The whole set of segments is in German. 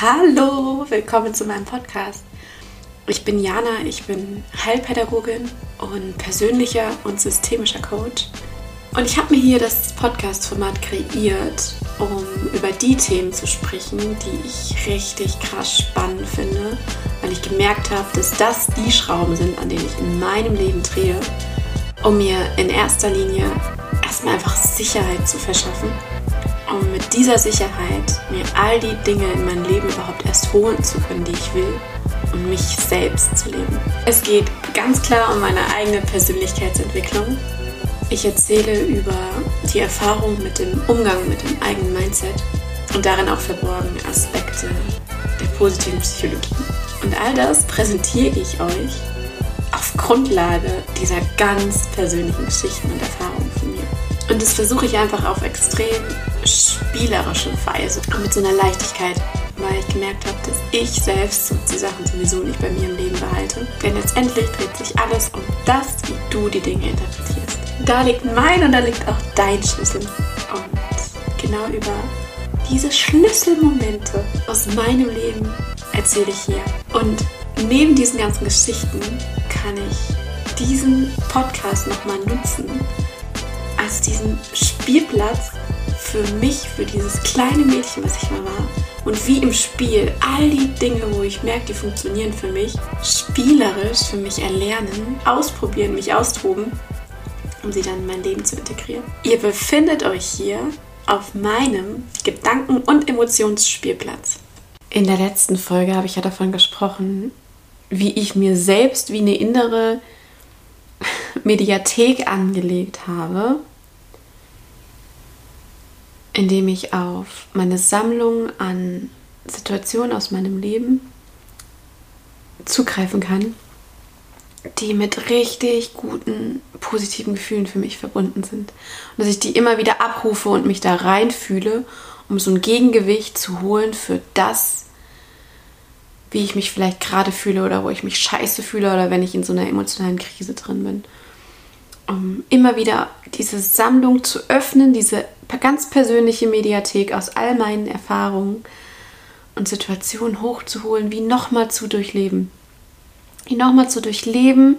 Hallo, willkommen zu meinem Podcast. Ich bin Jana, ich bin Heilpädagogin und persönlicher und systemischer Coach. Und ich habe mir hier das Podcast-Format kreiert, um über die Themen zu sprechen, die ich richtig krass spannend finde, weil ich gemerkt habe, dass das die Schrauben sind, an denen ich in meinem Leben drehe, um mir in erster Linie erstmal einfach Sicherheit zu verschaffen um mit dieser Sicherheit mir all die Dinge in mein Leben überhaupt erst holen zu können, die ich will und mich selbst zu leben. Es geht ganz klar um meine eigene Persönlichkeitsentwicklung. Ich erzähle über die Erfahrung mit dem Umgang mit dem eigenen Mindset und darin auch verborgen Aspekte der positiven Psychologie. Und all das präsentiere ich euch auf Grundlage dieser ganz persönlichen Geschichten und Erfahrungen von mir. Und das versuche ich einfach auf extrem spielerische Weise und mit so einer Leichtigkeit, weil ich gemerkt habe, dass ich selbst die Sachen sowieso nicht bei mir im Leben behalte. Denn letztendlich dreht sich alles um das, wie du die Dinge interpretierst. Da liegt mein und da liegt auch dein Schlüssel. Und genau über diese Schlüsselmomente aus meinem Leben erzähle ich hier. Und neben diesen ganzen Geschichten kann ich diesen Podcast nochmal nutzen als diesen Spielplatz für mich, für dieses kleine Mädchen, was ich mal war. Und wie im Spiel all die Dinge, wo ich merke, die funktionieren für mich, spielerisch für mich erlernen, ausprobieren, mich austoben, um sie dann in mein Leben zu integrieren. Ihr befindet euch hier auf meinem Gedanken- und Emotionsspielplatz. In der letzten Folge habe ich ja davon gesprochen, wie ich mir selbst wie eine innere Mediathek angelegt habe, indem ich auf meine Sammlung an Situationen aus meinem Leben zugreifen kann, die mit richtig guten, positiven Gefühlen für mich verbunden sind. Und dass ich die immer wieder abrufe und mich da reinfühle, um so ein Gegengewicht zu holen für das, wie ich mich vielleicht gerade fühle oder wo ich mich scheiße fühle oder wenn ich in so einer emotionalen Krise drin bin um immer wieder diese Sammlung zu öffnen, diese ganz persönliche Mediathek aus all meinen Erfahrungen und Situationen hochzuholen, wie nochmal zu durchleben. Wie nochmal zu durchleben,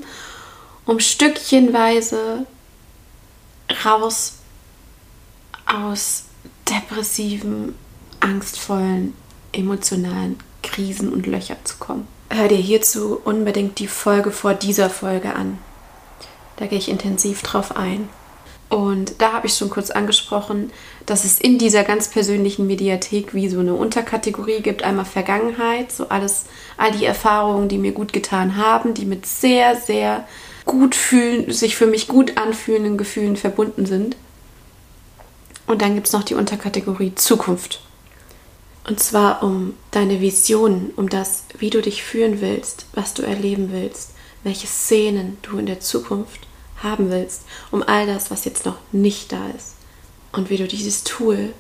um stückchenweise raus aus depressiven, angstvollen, emotionalen Krisen und Löcher zu kommen. Hör dir hierzu unbedingt die Folge vor dieser Folge an. Da gehe ich intensiv drauf ein. Und da habe ich schon kurz angesprochen, dass es in dieser ganz persönlichen Mediathek wie so eine Unterkategorie gibt. Einmal Vergangenheit, so alles, all die Erfahrungen, die mir gut getan haben, die mit sehr, sehr gut fühlen, sich für mich gut anfühlenden Gefühlen verbunden sind. Und dann gibt es noch die Unterkategorie Zukunft. Und zwar um deine Visionen, um das, wie du dich fühlen willst, was du erleben willst, welche Szenen du in der Zukunft haben willst, um all das, was jetzt noch nicht da ist. Und wie du dieses Tool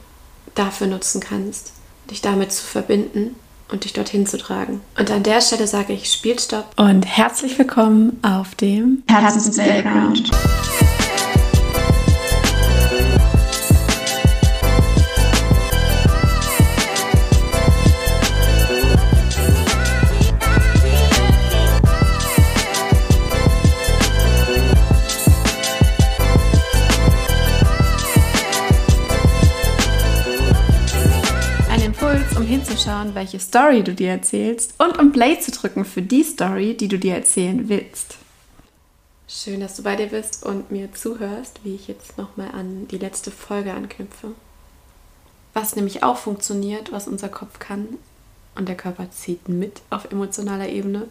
dafür nutzen kannst, dich damit zu verbinden und dich dorthin zu tragen. Und an der Stelle sage ich Spielstopp und herzlich willkommen auf dem Herzens Playground. Hinzuschauen, welche Story du dir erzählst und um Play zu drücken für die Story, die du dir erzählen willst. Schön, dass du bei dir bist und mir zuhörst, wie ich jetzt nochmal an die letzte Folge anknüpfe. Was nämlich auch funktioniert, was unser Kopf kann und der Körper zieht mit auf emotionaler Ebene,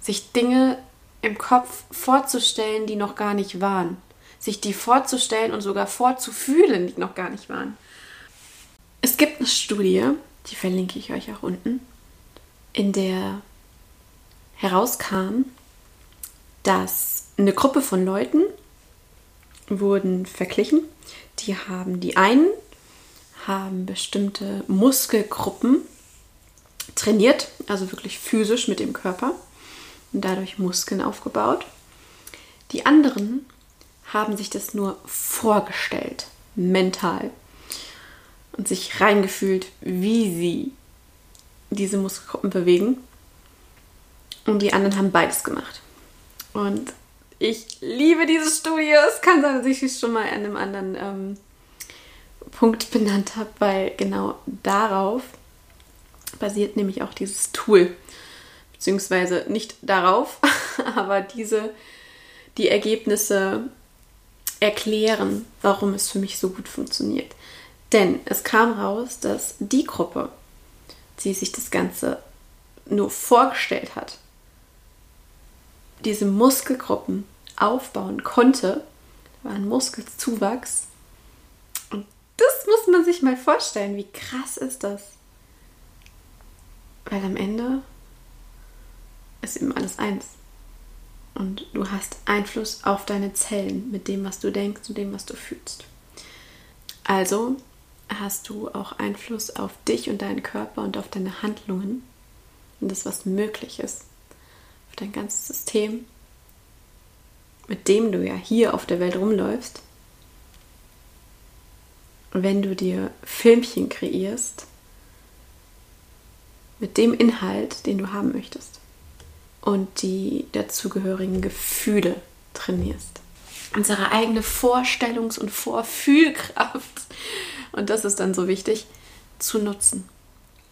sich Dinge im Kopf vorzustellen, die noch gar nicht waren. Sich die vorzustellen und sogar vorzufühlen, die noch gar nicht waren. Es gibt eine Studie, die verlinke ich euch auch unten, in der herauskam, dass eine Gruppe von Leuten wurden verglichen. Die haben die einen haben bestimmte Muskelgruppen trainiert, also wirklich physisch mit dem Körper und dadurch Muskeln aufgebaut. Die anderen haben sich das nur vorgestellt, mental und sich reingefühlt, wie sie diese Muskelgruppen bewegen. Und die anderen haben beides gemacht. Und ich liebe diese Studie. Es kann sein, dass ich es schon mal an einem anderen ähm, Punkt benannt habe, weil genau darauf basiert nämlich auch dieses Tool. Beziehungsweise nicht darauf, aber diese, die Ergebnisse erklären, warum es für mich so gut funktioniert. Denn es kam raus, dass die Gruppe, die sich das Ganze nur vorgestellt hat, diese Muskelgruppen aufbauen konnte, war ein Muskelzuwachs. Und das muss man sich mal vorstellen, wie krass ist das? Weil am Ende ist eben alles eins. Und du hast Einfluss auf deine Zellen mit dem, was du denkst und dem, was du fühlst. Also hast du auch Einfluss auf dich und deinen Körper und auf deine Handlungen und das, was möglich ist, auf dein ganzes System, mit dem du ja hier auf der Welt rumläufst. Wenn du dir Filmchen kreierst, mit dem Inhalt, den du haben möchtest und die dazugehörigen Gefühle trainierst. Unsere eigene Vorstellungs- und Vorfühlkraft, und das ist dann so wichtig, zu nutzen.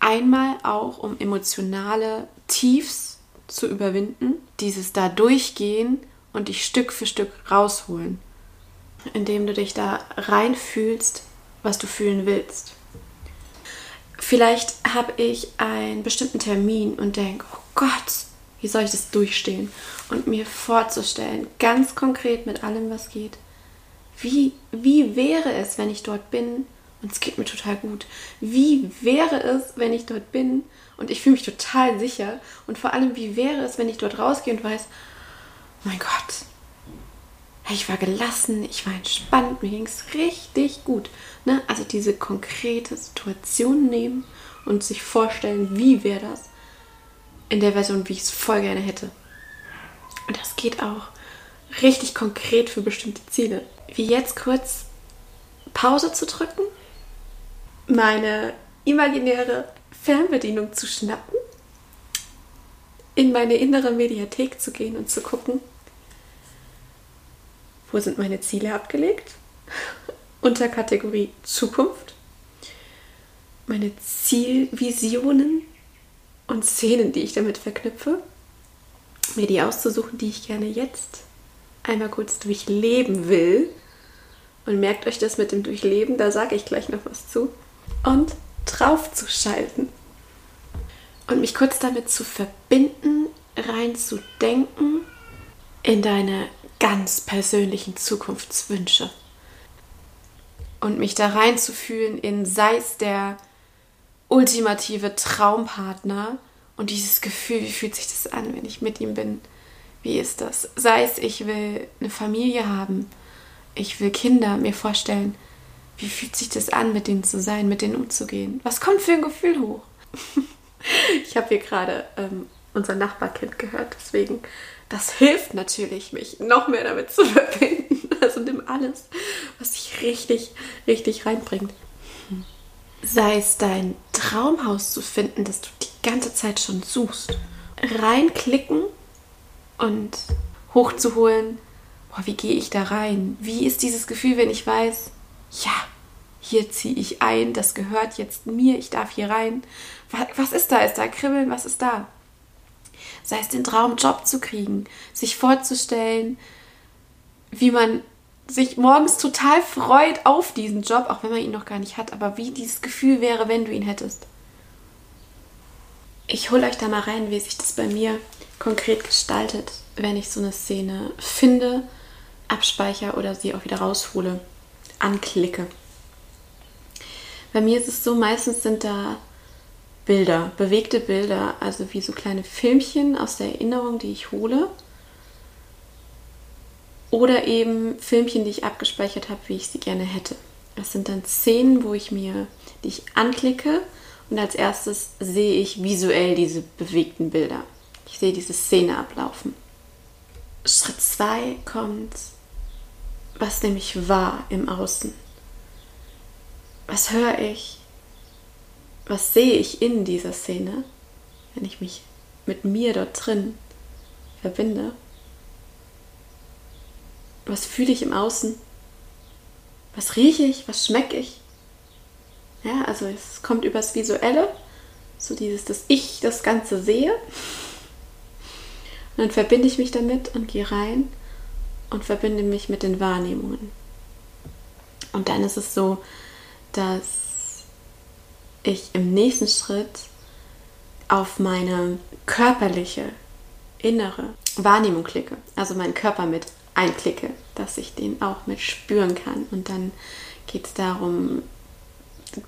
Einmal auch, um emotionale Tiefs zu überwinden, dieses da durchgehen und dich Stück für Stück rausholen, indem du dich da reinfühlst, was du fühlen willst. Vielleicht habe ich einen bestimmten Termin und denke, oh Gott, wie soll ich das durchstehen? Und mir vorzustellen, ganz konkret mit allem, was geht, wie, wie wäre es, wenn ich dort bin und es geht mir total gut? Wie wäre es, wenn ich dort bin und ich fühle mich total sicher? Und vor allem, wie wäre es, wenn ich dort rausgehe und weiß, oh mein Gott, ich war gelassen, ich war entspannt, mir ging es richtig gut. Ne? Also diese konkrete Situation nehmen und sich vorstellen, wie wäre das in der Version, wie ich es voll gerne hätte. Und das geht auch richtig konkret für bestimmte Ziele. Wie jetzt kurz Pause zu drücken, meine imaginäre Fernbedienung zu schnappen, in meine innere Mediathek zu gehen und zu gucken, wo sind meine Ziele abgelegt, unter Kategorie Zukunft, meine Zielvisionen und Szenen, die ich damit verknüpfe, mir die auszusuchen, die ich gerne jetzt einmal kurz durchleben will. Und merkt euch das mit dem Durchleben, da sage ich gleich noch was zu. Und drauf zu schalten. Und mich kurz damit zu verbinden, rein zu denken in deine ganz persönlichen Zukunftswünsche. Und mich da reinzufühlen in, sei es der ultimative Traumpartner und dieses Gefühl, wie fühlt sich das an, wenn ich mit ihm bin? Wie ist das? Sei es, ich will eine Familie haben, ich will Kinder mir vorstellen, wie fühlt sich das an, mit denen zu sein, mit denen umzugehen? Was kommt für ein Gefühl hoch? ich habe hier gerade ähm, unser Nachbarkind gehört, deswegen, das hilft natürlich, mich noch mehr damit zu verbinden. Also nimm alles, was dich richtig, richtig reinbringt sei es dein Traumhaus zu finden, das du die ganze Zeit schon suchst, reinklicken und hochzuholen, boah, wie gehe ich da rein? Wie ist dieses Gefühl, wenn ich weiß, ja, hier ziehe ich ein, das gehört jetzt mir, ich darf hier rein. Was ist da? Ist da Kribbeln? Was ist da? Sei es den Traum, Job zu kriegen, sich vorzustellen, wie man sich morgens total freut auf diesen Job, auch wenn man ihn noch gar nicht hat, aber wie dieses Gefühl wäre, wenn du ihn hättest. Ich hole euch da mal rein, wie sich das bei mir konkret gestaltet, wenn ich so eine Szene finde, abspeichere oder sie auch wieder raushole, anklicke. Bei mir ist es so, meistens sind da Bilder, bewegte Bilder, also wie so kleine Filmchen aus der Erinnerung, die ich hole oder eben Filmchen, die ich abgespeichert habe, wie ich sie gerne hätte. Das sind dann Szenen, wo ich mir, die ich anklicke und als erstes sehe ich visuell diese bewegten Bilder. Ich sehe diese Szene ablaufen. Schritt 2 kommt, was nämlich war im Außen. Was höre ich? was sehe ich in dieser Szene, wenn ich mich mit mir dort drin verbinde? Was fühle ich im Außen? Was rieche ich? Was schmecke ich? Ja, also es kommt übers Visuelle, so dieses, dass ich das Ganze sehe. Und dann verbinde ich mich damit und gehe rein und verbinde mich mit den Wahrnehmungen. Und dann ist es so, dass ich im nächsten Schritt auf meine körperliche, innere Wahrnehmung klicke. Also meinen Körper mit einklicke, dass ich den auch mit spüren kann. Und dann geht es darum,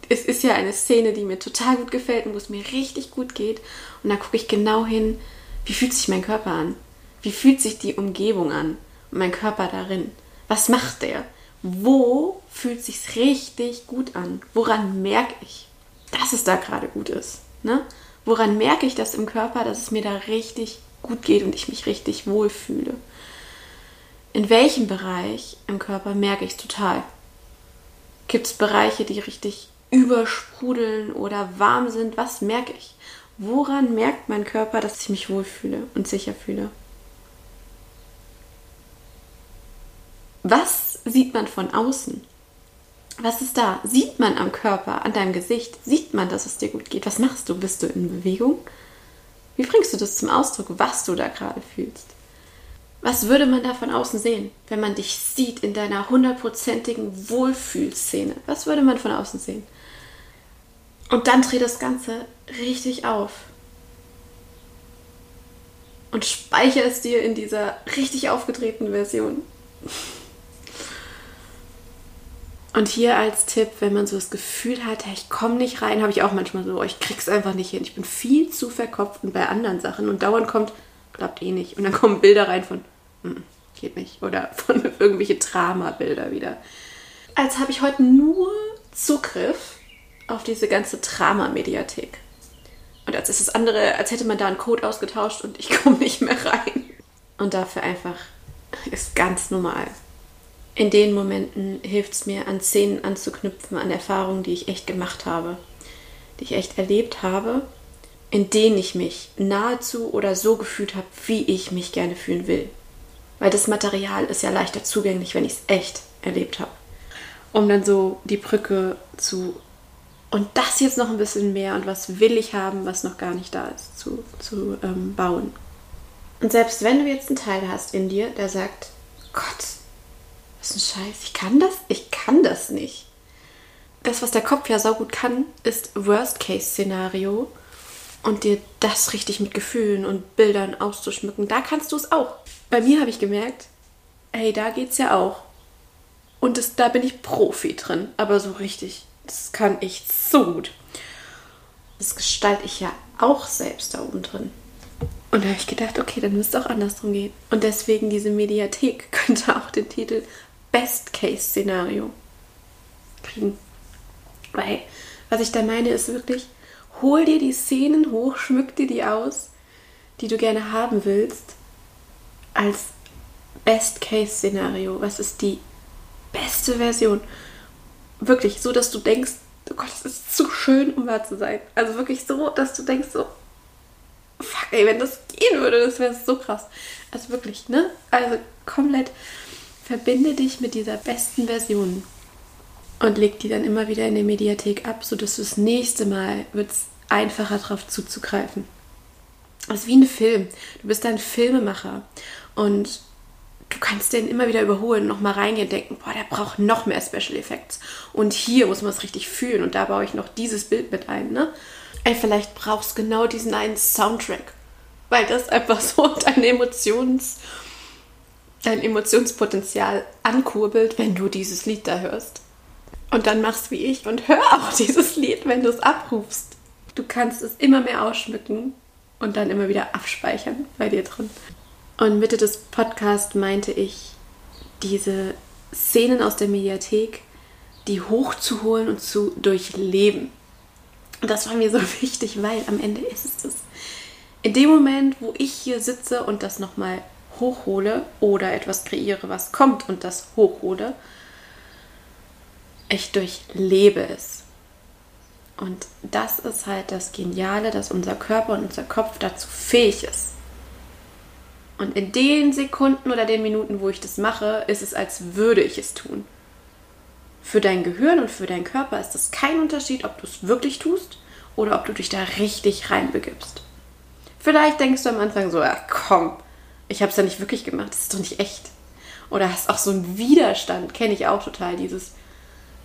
es ist ja eine Szene, die mir total gut gefällt und wo es mir richtig gut geht. Und da gucke ich genau hin, wie fühlt sich mein Körper an? Wie fühlt sich die Umgebung an? Mein Körper darin? Was macht der? Wo fühlt sich richtig gut an? Woran merke ich, dass es da gerade gut ist? Ne? Woran merke ich das im Körper, dass es mir da richtig gut geht und ich mich richtig wohlfühle? In welchem Bereich im Körper merke ich es total? Gibt es Bereiche, die richtig übersprudeln oder warm sind? Was merke ich? Woran merkt mein Körper, dass ich mich wohlfühle und sicher fühle? Was sieht man von außen? Was ist da? Sieht man am Körper, an deinem Gesicht? Sieht man, dass es dir gut geht? Was machst du? Bist du in Bewegung? Wie bringst du das zum Ausdruck, was du da gerade fühlst? Was würde man da von außen sehen, wenn man dich sieht in deiner hundertprozentigen Wohlfühlszene? Was würde man von außen sehen? Und dann dreh das Ganze richtig auf. Und speichere es dir in dieser richtig aufgedrehten Version. Und hier als Tipp, wenn man so das Gefühl hat, ich komme nicht rein, habe ich auch manchmal so, ich krieg's einfach nicht hin. Ich bin viel zu verkopft und bei anderen Sachen und dauernd kommt, klappt eh nicht. Und dann kommen Bilder rein von, mm, geht nicht. Oder von irgendwelche Drama-Bilder wieder. Als habe ich heute nur Zugriff auf diese ganze Drama-Mediathek. Und als ist das andere, als hätte man da einen Code ausgetauscht und ich komme nicht mehr rein. Und dafür einfach ist ganz normal in den Momenten hilft es mir, an Szenen anzuknüpfen, an Erfahrungen, die ich echt gemacht habe, die ich echt erlebt habe, in denen ich mich nahezu oder so gefühlt habe, wie ich mich gerne fühlen will. Weil das Material ist ja leichter zugänglich, wenn ich es echt erlebt habe. Um dann so die Brücke zu und das jetzt noch ein bisschen mehr und was will ich haben, was noch gar nicht da ist, zu, zu ähm, bauen. Und selbst wenn du jetzt einen Teil hast in dir, der sagt, Gott, was ein Scheiß, ich kann das, ich kann das nicht. Das, was der Kopf ja so gut kann, ist Worst-Case-Szenario und dir das richtig mit Gefühlen und Bildern auszuschmücken. Da kannst du es auch. Bei mir habe ich gemerkt, hey, da geht's ja auch. Und das, da bin ich Profi drin, aber so richtig. Das kann ich so gut. Das gestalte ich ja auch selbst da oben drin. Und da habe ich gedacht, okay, dann müsste auch andersrum gehen. Und deswegen diese Mediathek könnte auch den Titel Best-Case-Szenario kriegen. Weil, was ich da meine, ist wirklich, hol dir die Szenen hoch, schmück dir die aus, die du gerne haben willst, als Best-Case-Szenario. Was ist die beste Version? Wirklich, so dass du denkst, oh Gott, es ist zu schön, um wahr zu sein. Also wirklich so, dass du denkst so, fuck, ey, wenn das gehen würde, das wäre so krass. Also wirklich, ne? Also komplett Verbinde dich mit dieser besten Version und leg die dann immer wieder in der Mediathek ab, sodass du das nächste Mal wird es einfacher darauf zuzugreifen. Das ist wie ein Film. Du bist ein Filmemacher und du kannst den immer wieder überholen, nochmal reingehen und denken, boah, der braucht noch mehr Special Effects. Und hier muss man es richtig fühlen und da baue ich noch dieses Bild mit ein, ne? Ey, vielleicht brauchst du genau diesen einen Soundtrack, weil das einfach so deine Emotions- dein Emotionspotenzial ankurbelt, wenn du dieses Lied da hörst. Und dann machst wie ich und hör auch dieses Lied, wenn du es abrufst. Du kannst es immer mehr ausschmücken und dann immer wieder abspeichern bei dir drin. Und Mitte des Podcasts meinte ich, diese Szenen aus der Mediathek, die hochzuholen und zu durchleben. Und das war mir so wichtig, weil am Ende ist es. In dem Moment, wo ich hier sitze und das nochmal hochhole oder etwas kreiere, was kommt und das hochhole, ich durchlebe es. Und das ist halt das Geniale, dass unser Körper und unser Kopf dazu fähig ist. Und in den Sekunden oder den Minuten, wo ich das mache, ist es, als würde ich es tun. Für dein Gehirn und für deinen Körper ist es kein Unterschied, ob du es wirklich tust oder ob du dich da richtig reinbegibst. Vielleicht denkst du am Anfang so, ach komm, ich habe es ja nicht wirklich gemacht, das ist doch nicht echt. Oder hast auch so einen Widerstand, kenne ich auch total, dieses,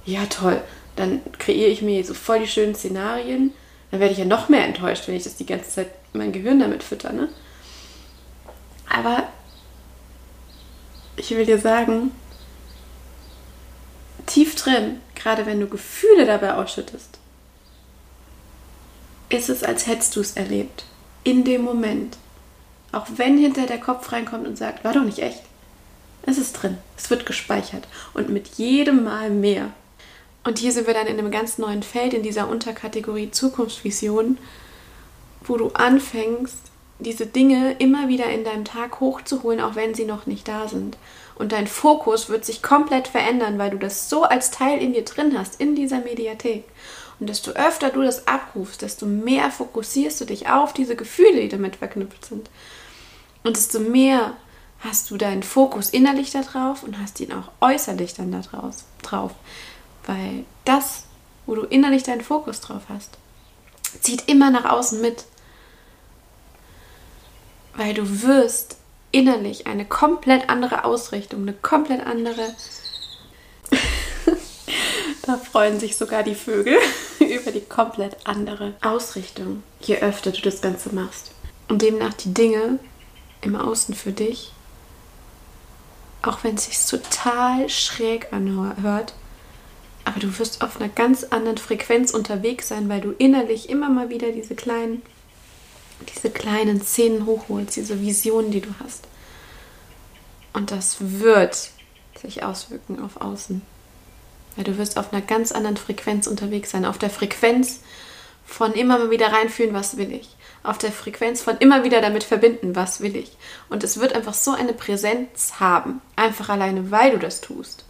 ja toll, dann kreiere ich mir so voll die schönen Szenarien, dann werde ich ja noch mehr enttäuscht, wenn ich das die ganze Zeit mein Gehirn damit fütter, ne? Aber ich will dir sagen, tief drin, gerade wenn du Gefühle dabei ausschüttest, ist es, als hättest du es erlebt. In dem Moment. Auch wenn hinter der Kopf reinkommt und sagt, war doch nicht echt. Es ist drin. Es wird gespeichert. Und mit jedem Mal mehr. Und hier sind wir dann in einem ganz neuen Feld, in dieser Unterkategorie Zukunftsvision, wo du anfängst, diese Dinge immer wieder in deinem Tag hochzuholen, auch wenn sie noch nicht da sind. Und dein Fokus wird sich komplett verändern, weil du das so als Teil in dir drin hast, in dieser Mediathek. Und desto öfter du das abrufst, desto mehr fokussierst du dich auf diese Gefühle, die damit verknüpft sind. Und desto mehr hast du deinen Fokus innerlich darauf und hast ihn auch äußerlich dann da drauf. Weil das, wo du innerlich deinen Fokus drauf hast, zieht immer nach außen mit. Weil du wirst innerlich eine komplett andere Ausrichtung, eine komplett andere. da freuen sich sogar die Vögel über die komplett andere Ausrichtung, je öfter du das Ganze machst. Und demnach die Dinge im Außen für dich, auch wenn es sich total schräg anhört, aber du wirst auf einer ganz anderen Frequenz unterwegs sein, weil du innerlich immer mal wieder diese kleinen diese kleinen Szenen hochholst, diese Visionen, die du hast. Und das wird sich auswirken auf außen. Weil du wirst auf einer ganz anderen Frequenz unterwegs sein. Auf der Frequenz von immer mal wieder reinfühlen, was will ich. Auf der Frequenz von immer wieder damit verbinden, was will ich. Und es wird einfach so eine Präsenz haben. Einfach alleine, weil du das tust.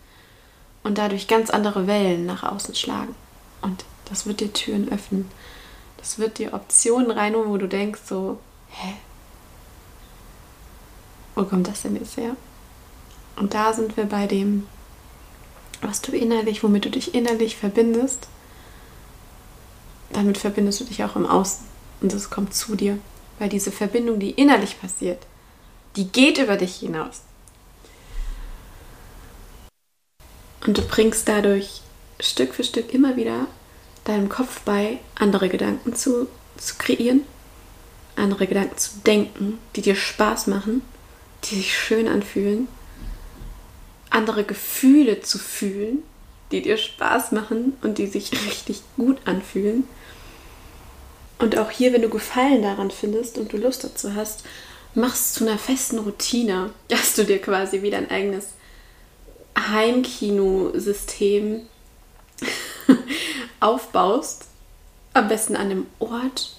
Und dadurch ganz andere Wellen nach außen schlagen. Und das wird dir Türen öffnen es wird dir Optionen reinholen, wo du denkst so, hä? Wo kommt das denn jetzt her? Und da sind wir bei dem, was du innerlich, womit du dich innerlich verbindest. Damit verbindest du dich auch im Außen. Und das kommt zu dir. Weil diese Verbindung, die innerlich passiert, die geht über dich hinaus. Und du bringst dadurch Stück für Stück immer wieder deinem Kopf bei, andere Gedanken zu, zu kreieren, andere Gedanken zu denken, die dir Spaß machen, die sich schön anfühlen, andere Gefühle zu fühlen, die dir Spaß machen und die sich richtig gut anfühlen. Und auch hier, wenn du Gefallen daran findest und du Lust dazu hast, machst zu einer festen Routine, dass du dir quasi wieder ein eigenes Heimkinosystem aufbaust, am besten an einem Ort,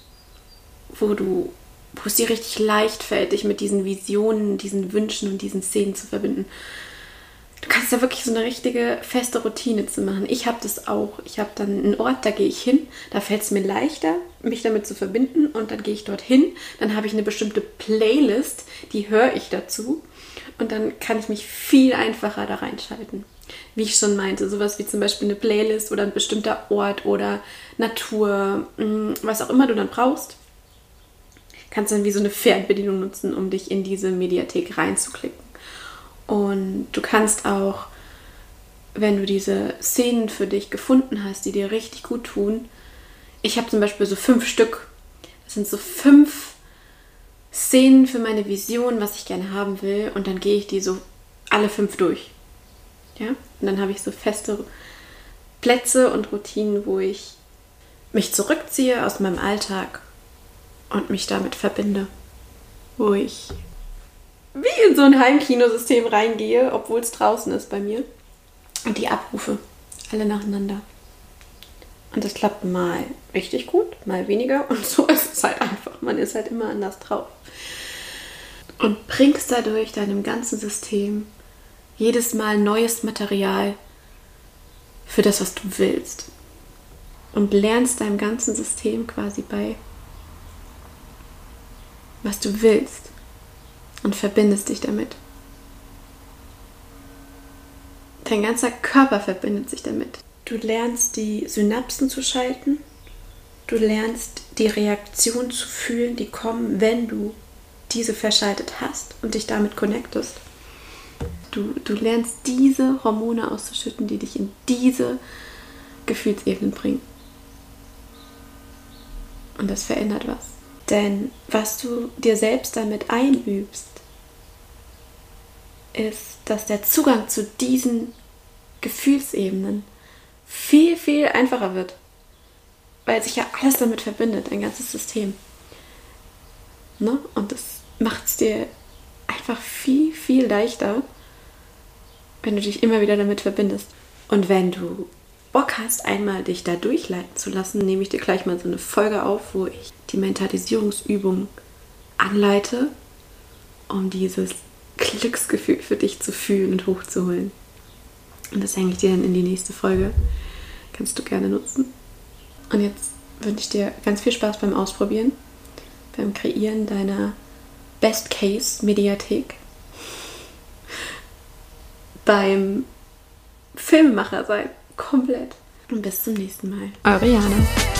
wo du, wo es dir richtig leicht fällt, dich mit diesen Visionen, diesen Wünschen und diesen Szenen zu verbinden. Du kannst da wirklich so eine richtige feste Routine zu machen. Ich habe das auch. Ich habe dann einen Ort, da gehe ich hin. Da fällt es mir leichter, mich damit zu verbinden. Und dann gehe ich dorthin. Dann habe ich eine bestimmte Playlist, die höre ich dazu. Und dann kann ich mich viel einfacher da reinschalten wie ich schon meinte, sowas wie zum Beispiel eine Playlist oder ein bestimmter Ort oder Natur, mm, was auch immer du dann brauchst, kannst dann wie so eine Fernbedienung nutzen, um dich in diese Mediathek reinzuklicken. Und du kannst auch, wenn du diese Szenen für dich gefunden hast, die dir richtig gut tun, ich habe zum Beispiel so fünf Stück. Das sind so fünf Szenen für meine Vision, was ich gerne haben will. Und dann gehe ich die so alle fünf durch. Ja? Und dann habe ich so feste Plätze und Routinen, wo ich mich zurückziehe aus meinem Alltag und mich damit verbinde. Wo ich wie in so ein Heimkinosystem reingehe, obwohl es draußen ist bei mir. Und die abrufe. Alle nacheinander. Und das klappt mal richtig gut, mal weniger. Und so ist es halt einfach. Man ist halt immer anders drauf. Und bringst dadurch deinem ganzen System jedes Mal neues Material für das, was du willst. und lernst deinem ganzen System quasi bei, was du willst und verbindest dich damit. Dein ganzer Körper verbindet sich damit. Du lernst die Synapsen zu schalten. Du lernst die Reaktion zu fühlen, die kommen, wenn du diese verschaltet hast und dich damit connectest. Du, du lernst diese Hormone auszuschütten, die dich in diese Gefühlsebenen bringen. Und das verändert was. Denn was du dir selbst damit einübst, ist, dass der Zugang zu diesen Gefühlsebenen viel, viel einfacher wird. Weil sich ja alles damit verbindet, ein ganzes System. Ne? Und das macht es dir einfach viel, viel leichter, wenn du dich immer wieder damit verbindest. Und wenn du Bock hast, einmal dich da durchleiten zu lassen, nehme ich dir gleich mal so eine Folge auf, wo ich die Mentalisierungsübung anleite, um dieses Glücksgefühl für dich zu fühlen und hochzuholen. Und das hänge ich dir dann in die nächste Folge. Kannst du gerne nutzen. Und jetzt wünsche ich dir ganz viel Spaß beim Ausprobieren, beim Kreieren deiner Best-Case-Mediathek, beim Filmemacher sein, komplett. Und bis zum nächsten Mal. Eure Jana.